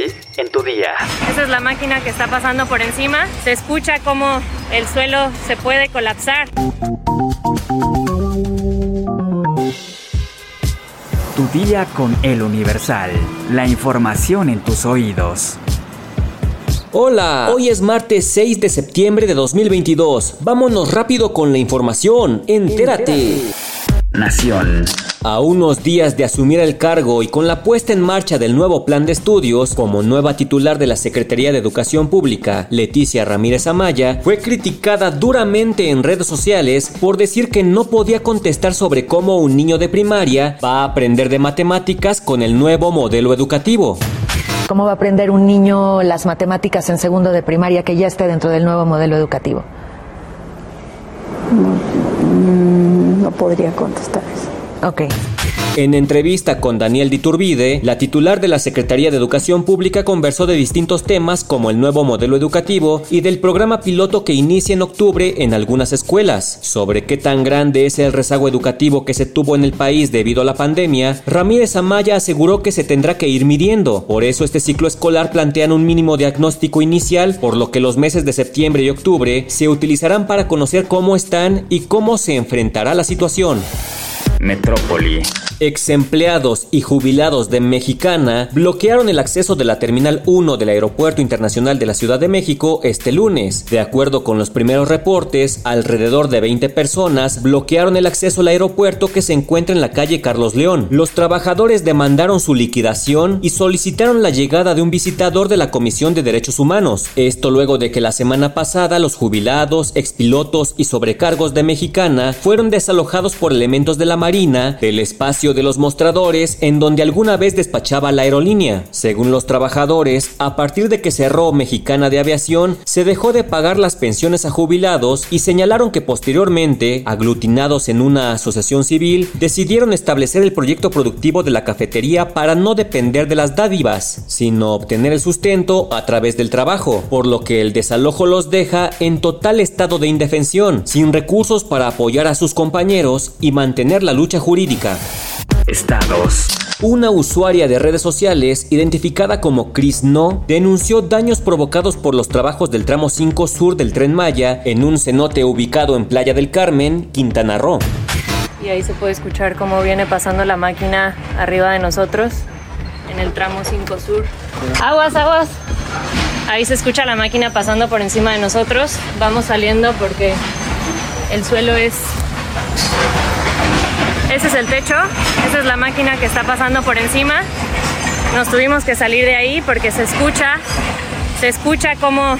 hoy en tu día. Esa es la máquina que está pasando por encima. Se escucha como el suelo se puede colapsar. Tu día con el Universal. La información en tus oídos. Hola, hoy es martes 6 de septiembre de 2022. Vámonos rápido con la información. Entérate. Nación. A unos días de asumir el cargo y con la puesta en marcha del nuevo plan de estudios, como nueva titular de la Secretaría de Educación Pública, Leticia Ramírez Amaya, fue criticada duramente en redes sociales por decir que no podía contestar sobre cómo un niño de primaria va a aprender de matemáticas con el nuevo modelo educativo. ¿Cómo va a aprender un niño las matemáticas en segundo de primaria que ya esté dentro del nuevo modelo educativo? No, no podría contestar eso. En entrevista con Daniel Diturbide, la titular de la Secretaría de Educación Pública conversó de distintos temas como el nuevo modelo educativo y del programa piloto que inicia en octubre en algunas escuelas. Sobre qué tan grande es el rezago educativo que se tuvo en el país debido a la pandemia, Ramírez Amaya aseguró que se tendrá que ir midiendo. Por eso este ciclo escolar plantean un mínimo diagnóstico inicial, por lo que los meses de septiembre y octubre se utilizarán para conocer cómo están y cómo se enfrentará la situación. Metrópoli. Ex empleados y jubilados de Mexicana bloquearon el acceso de la Terminal 1 del Aeropuerto Internacional de la Ciudad de México este lunes. De acuerdo con los primeros reportes, alrededor de 20 personas bloquearon el acceso al aeropuerto que se encuentra en la calle Carlos León. Los trabajadores demandaron su liquidación y solicitaron la llegada de un visitador de la Comisión de Derechos Humanos. Esto luego de que la semana pasada los jubilados, expilotos y sobrecargos de Mexicana fueron desalojados por elementos de la Marina del espacio de los mostradores en donde alguna vez despachaba la aerolínea. Según los trabajadores, a partir de que cerró Mexicana de Aviación, se dejó de pagar las pensiones a jubilados y señalaron que posteriormente, aglutinados en una asociación civil, decidieron establecer el proyecto productivo de la cafetería para no depender de las dádivas, sino obtener el sustento a través del trabajo, por lo que el desalojo los deja en total estado de indefensión, sin recursos para apoyar a sus compañeros y mantener la lucha jurídica. Estados. Una usuaria de redes sociales, identificada como Chris No, denunció daños provocados por los trabajos del tramo 5 sur del tren Maya en un cenote ubicado en Playa del Carmen, Quintana Roo. Y ahí se puede escuchar cómo viene pasando la máquina arriba de nosotros en el tramo 5 sur. Aguas, aguas. Ahí se escucha la máquina pasando por encima de nosotros. Vamos saliendo porque el suelo es ese es el techo, esa es la máquina que está pasando por encima. Nos tuvimos que salir de ahí porque se escucha, se escucha como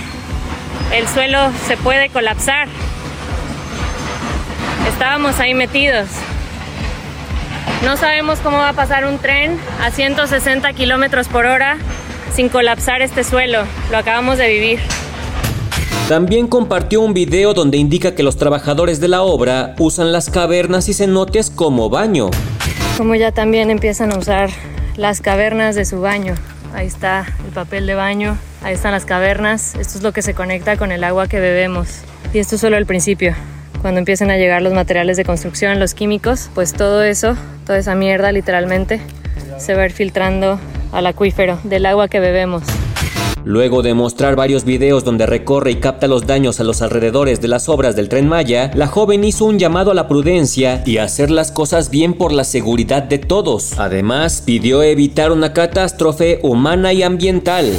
el suelo se puede colapsar. Estábamos ahí metidos. No sabemos cómo va a pasar un tren a 160 kilómetros por hora sin colapsar este suelo. Lo acabamos de vivir. También compartió un video donde indica que los trabajadores de la obra usan las cavernas y cenotes como baño. Como ya también empiezan a usar las cavernas de su baño. Ahí está el papel de baño, ahí están las cavernas. Esto es lo que se conecta con el agua que bebemos. Y esto es solo el principio. Cuando empiecen a llegar los materiales de construcción, los químicos, pues todo eso, toda esa mierda literalmente, se va a ir filtrando al acuífero del agua que bebemos. Luego de mostrar varios videos donde recorre y capta los daños a los alrededores de las obras del tren Maya, la joven hizo un llamado a la prudencia y a hacer las cosas bien por la seguridad de todos. Además, pidió evitar una catástrofe humana y ambiental.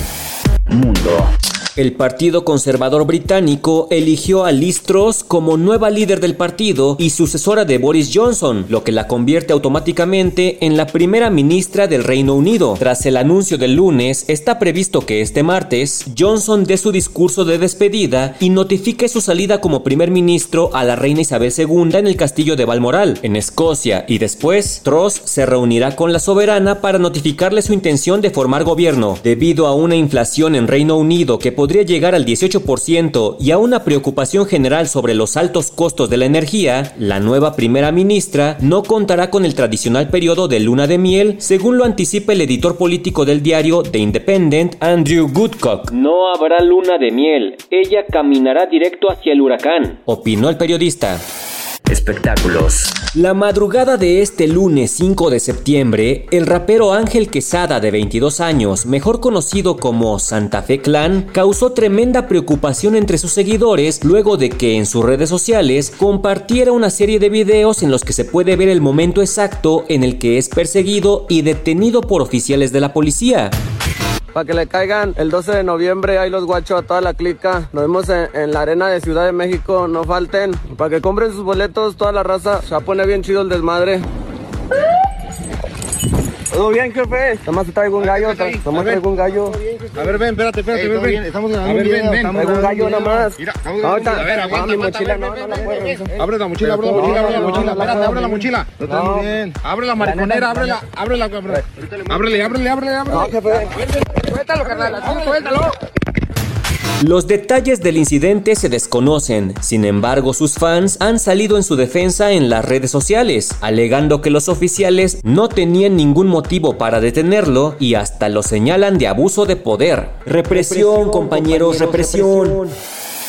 Mundo. El Partido Conservador Británico eligió a Liz Truss como nueva líder del partido y sucesora de Boris Johnson, lo que la convierte automáticamente en la primera ministra del Reino Unido. Tras el anuncio del lunes, está previsto que este martes Johnson dé su discurso de despedida y notifique su salida como primer ministro a la reina Isabel II en el castillo de Balmoral, en Escocia, y después Truss se reunirá con la soberana para notificarle su intención de formar gobierno. Debido a una inflación en Reino Unido que podría llegar al 18% y a una preocupación general sobre los altos costos de la energía, la nueva primera ministra no contará con el tradicional periodo de luna de miel, según lo anticipa el editor político del diario The Independent, Andrew Goodcock. No habrá luna de miel, ella caminará directo hacia el huracán, opinó el periodista. Espectáculos. La madrugada de este lunes 5 de septiembre, el rapero Ángel Quesada de 22 años, mejor conocido como Santa Fe Clan, causó tremenda preocupación entre sus seguidores luego de que en sus redes sociales compartiera una serie de videos en los que se puede ver el momento exacto en el que es perseguido y detenido por oficiales de la policía. Para que le caigan el 12 de noviembre, ahí los guachos a toda la clica. Nos vemos en, la arena de Ciudad de México, no falten. Para que compren sus boletos, toda la raza. Se poner bien chido el desmadre. ¿Todo bien, jefe? Nomás te traigo un gallo, nomás traigo un gallo. A ver, ven, espérate, espérate, ven, ven. Estamos a ver, ven, ven. Traigo un gallo nomás. Mira, a ver, aguanta, mi mochila no, no la puedo. Abre la mochila, abre la mochila, abre la mochila, espérate, abre la mochila. Está bien. Abre la mariconera, ábrela, ábrela, ábrele, ábrele, ábrele, ábrele. No, jefe. Suéltalo, carnal, suéltalo. Los detalles del incidente se desconocen, sin embargo sus fans han salido en su defensa en las redes sociales, alegando que los oficiales no tenían ningún motivo para detenerlo y hasta lo señalan de abuso de poder. Represión, compañeros, represión.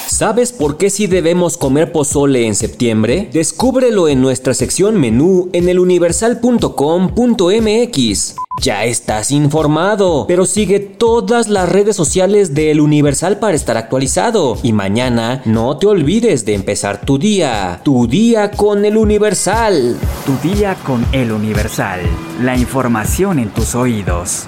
¿Sabes por qué si debemos comer pozole en septiembre? Descúbrelo en nuestra sección menú en eluniversal.com.mx. Ya estás informado, pero sigue todas las redes sociales de El Universal para estar actualizado. Y mañana no te olvides de empezar tu día, tu día con El Universal. Tu día con El Universal, la información en tus oídos.